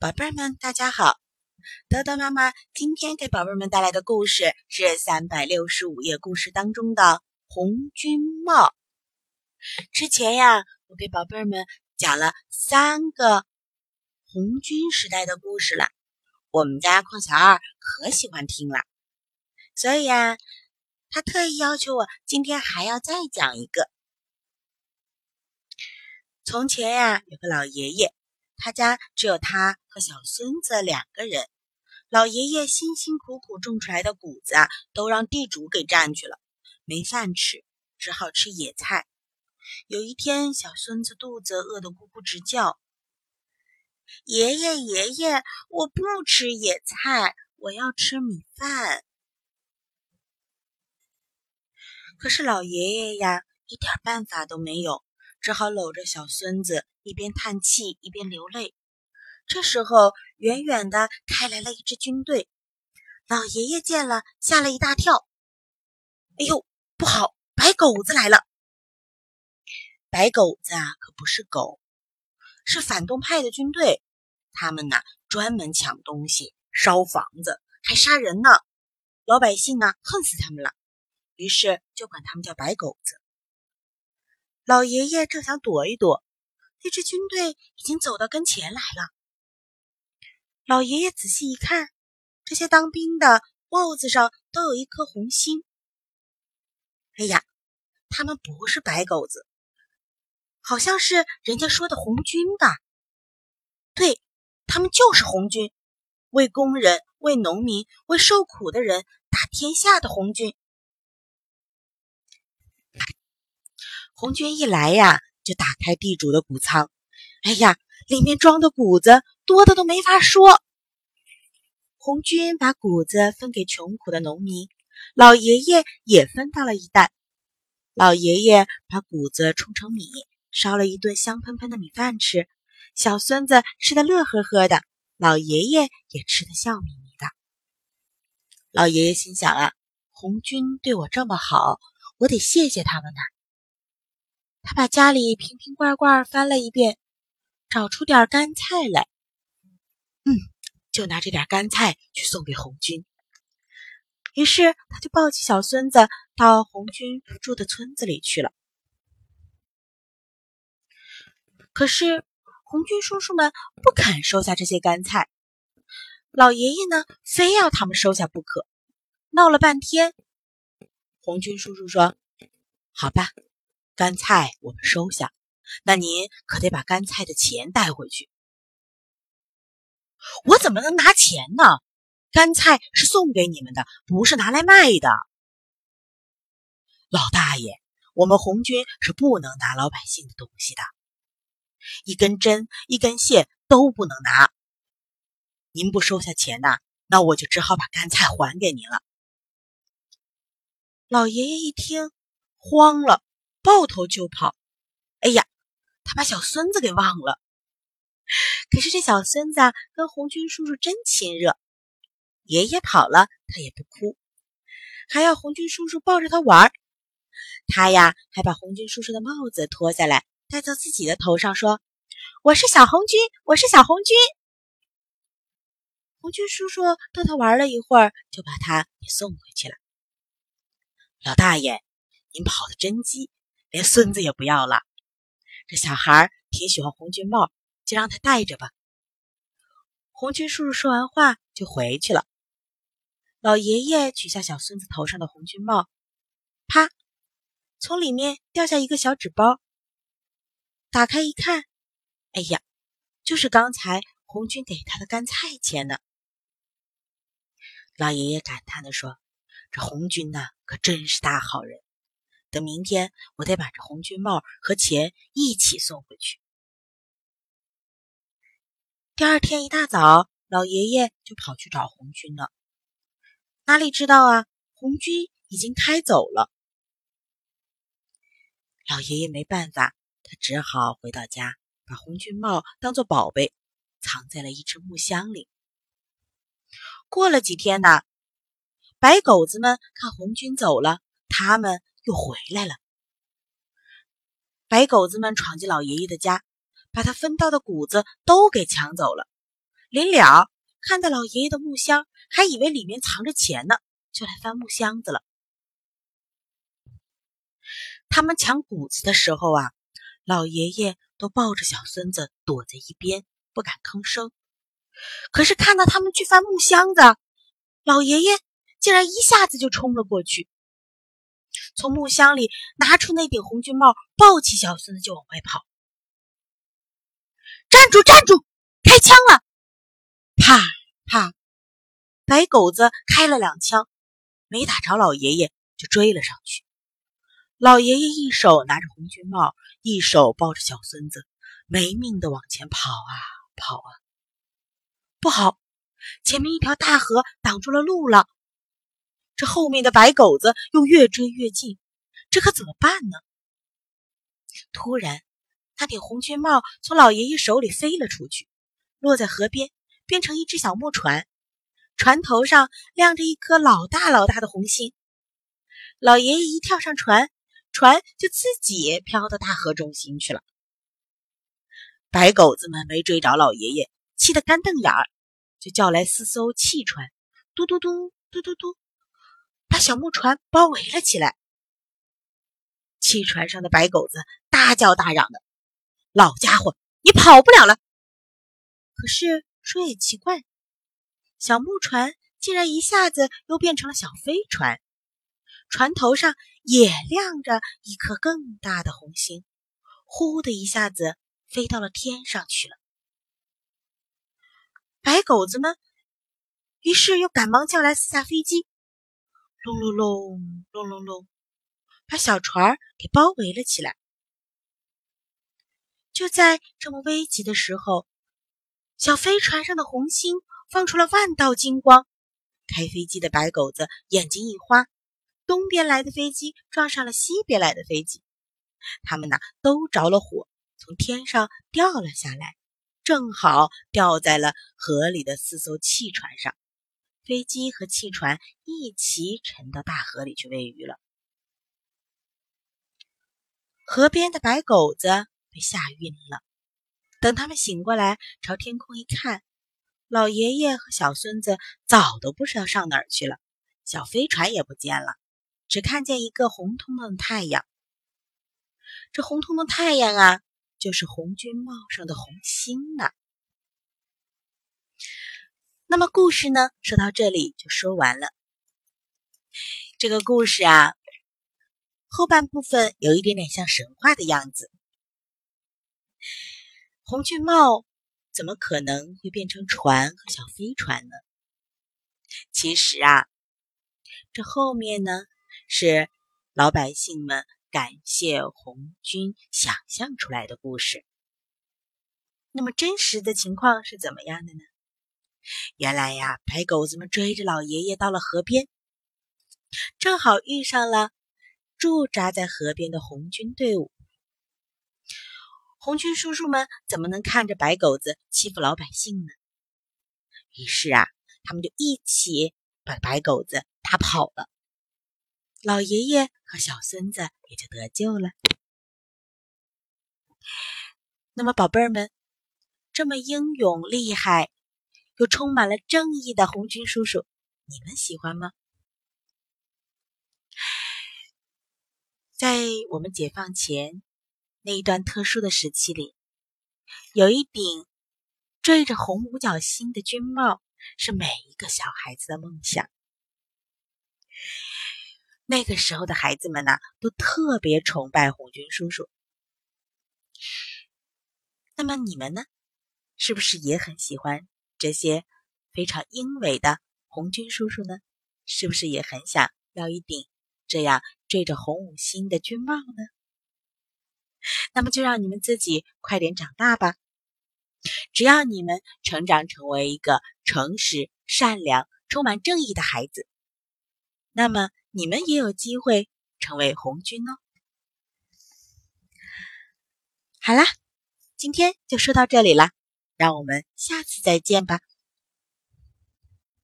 宝贝儿们，大家好！豆豆妈妈今天给宝贝们带来的故事是三百六十五页故事当中的《红军帽》。之前呀，我给宝贝儿们讲了三个红军时代的故事了，我们家邝小二可喜欢听了，所以呀，他特意要求我今天还要再讲一个。从前呀，有个老爷爷。他家只有他和小孙子两个人，老爷爷辛辛苦苦种出来的谷子啊，都让地主给占去了，没饭吃，只好吃野菜。有一天，小孙子肚子饿得咕咕直叫：“爷爷，爷爷，我不吃野菜，我要吃米饭。”可是老爷爷呀，一点办法都没有。只好搂着小孙子，一边叹气一边流泪。这时候，远远的开来了一支军队。老爷爷见了，吓了一大跳：“哎呦，不好！白狗子来了！”白狗子啊，可不是狗，是反动派的军队。他们呐，专门抢东西、烧房子，还杀人呢。老百姓呢，恨死他们了，于是就管他们叫白狗子。老爷爷正想躲一躲，那支军队已经走到跟前来了。老爷爷仔细一看，这些当兵的帽子上都有一颗红心。哎呀，他们不是白狗子，好像是人家说的红军吧？对，他们就是红军，为工人、为农民、为受苦的人打天下的红军。红军一来呀，就打开地主的谷仓。哎呀，里面装的谷子多的都没法说。红军把谷子分给穷苦的农民，老爷爷也分到了一担。老爷爷把谷子冲成米，烧了一顿香喷喷的米饭吃。小孙子吃的乐呵呵的，老爷爷也吃的笑眯眯的。老爷爷心想啊，红军对我这么好，我得谢谢他们呢。他把家里瓶瓶罐罐翻了一遍，找出点干菜来。嗯，就拿这点干菜去送给红军。于是他就抱起小孙子到红军住的村子里去了。可是红军叔叔们不肯收下这些干菜，老爷爷呢，非要他们收下不可。闹了半天，红军叔叔说：“好吧。”干菜我们收下，那您可得把干菜的钱带回去。我怎么能拿钱呢？干菜是送给你们的，不是拿来卖的。老大爷，我们红军是不能拿老百姓的东西的，一根针、一根线都不能拿。您不收下钱呐，那我就只好把干菜还给您了。老爷爷一听，慌了。抱头就跑，哎呀，他把小孙子给忘了。可是这小孙子跟红军叔叔真亲热，爷爷跑了他也不哭，还要红军叔叔抱着他玩。他呀还把红军叔叔的帽子脱下来戴到自己的头上，说：“我是小红军，我是小红军。”红军叔叔逗他玩了一会儿，就把他给送回去了。老大爷，您跑得真急。连孙子也不要了，这小孩挺喜欢红军帽，就让他戴着吧。红军叔叔说完话就回去了。老爷爷取下小孙子头上的红军帽，啪，从里面掉下一个小纸包。打开一看，哎呀，就是刚才红军给他的干菜钱呢。老爷爷感叹地说：“这红军呐，可真是大好人。”等明天，我得把这红军帽和钱一起送回去。第二天一大早，老爷爷就跑去找红军了。哪里知道啊，红军已经开走了。老爷爷没办法，他只好回到家，把红军帽当做宝贝，藏在了一只木箱里。过了几天呢，白狗子们看红军走了，他们。又回来了，白狗子们闯进老爷爷的家，把他分到的谷子都给抢走了。临了看到老爷爷的木箱，还以为里面藏着钱呢，就来翻木箱子了。他们抢谷子的时候啊，老爷爷都抱着小孙子躲在一边，不敢吭声。可是看到他们去翻木箱子，老爷爷竟然一下子就冲了过去，从木箱里拿出那顶红军帽，抱起小孙子就往外跑。站住！站住！开枪了！啪啪，白狗子开了两枪，没打着老爷爷，就追了上去。老爷爷一手拿着红军帽，一手抱着小孙子，没命的往前跑啊跑啊！不好，前面一条大河挡住了路了。这后面的白狗子又越追越近，这可怎么办呢？突然，那顶红军帽从老爷爷手里飞了出去，落在河边，变成一只小木船，船头上亮着一颗老大老大的红星。老爷爷一跳上船。船就自己飘到大河中心去了。白狗子们没追着老爷爷，气得干瞪眼儿，就叫来四艘汽船，嘟嘟嘟嘟嘟嘟，把小木船包围了起来。汽船上的白狗子大叫大嚷的：“老家伙，你跑不了了！”可是说也奇怪，小木船竟然一下子又变成了小飞船。船头上也亮着一颗更大的红星，呼的一下子飞到了天上去了。白狗子们于是又赶忙叫来四架飞机，隆隆隆隆隆隆，把小船给包围了起来。就在这么危急的时候，小飞船上的红星放出了万道金光，开飞机的白狗子眼睛一花。东边来的飞机撞上了西边来的飞机，他们呐都着了火，从天上掉了下来，正好掉在了河里的四艘汽船上。飞机和汽船一起沉到大河里去喂鱼了。河边的白狗子被吓晕了。等他们醒过来，朝天空一看，老爷爷和小孙子早都不知道上哪儿去了，小飞船也不见了。只看见一个红彤彤的太阳，这红彤彤太阳啊，就是红军帽上的红星呢。那么故事呢，说到这里就说完了。这个故事啊，后半部分有一点点像神话的样子。红军帽怎么可能会变成船和小飞船呢？其实啊，这后面呢。是老百姓们感谢红军想象出来的故事。那么真实的情况是怎么样的呢？原来呀，白狗子们追着老爷爷到了河边，正好遇上了驻扎在河边的红军队伍。红军叔叔们怎么能看着白狗子欺负老百姓呢？于是啊，他们就一起把白狗子打跑了。老爷爷和小孙子也就得救了。那么，宝贝儿们，这么英勇厉害又充满了正义的红军叔叔，你们喜欢吗？在我们解放前那一段特殊的时期里，有一顶缀着红五角星的军帽，是每一个小孩子的梦想。那个时候的孩子们呢，都特别崇拜红军叔叔。那么你们呢，是不是也很喜欢这些非常英伟的红军叔叔呢？是不是也很想要一顶这样缀着红五星的军帽呢？那么就让你们自己快点长大吧。只要你们成长成为一个诚实、善良、充满正义的孩子，那么。你们也有机会成为红军哦！好啦，今天就说到这里了，让我们下次再见吧。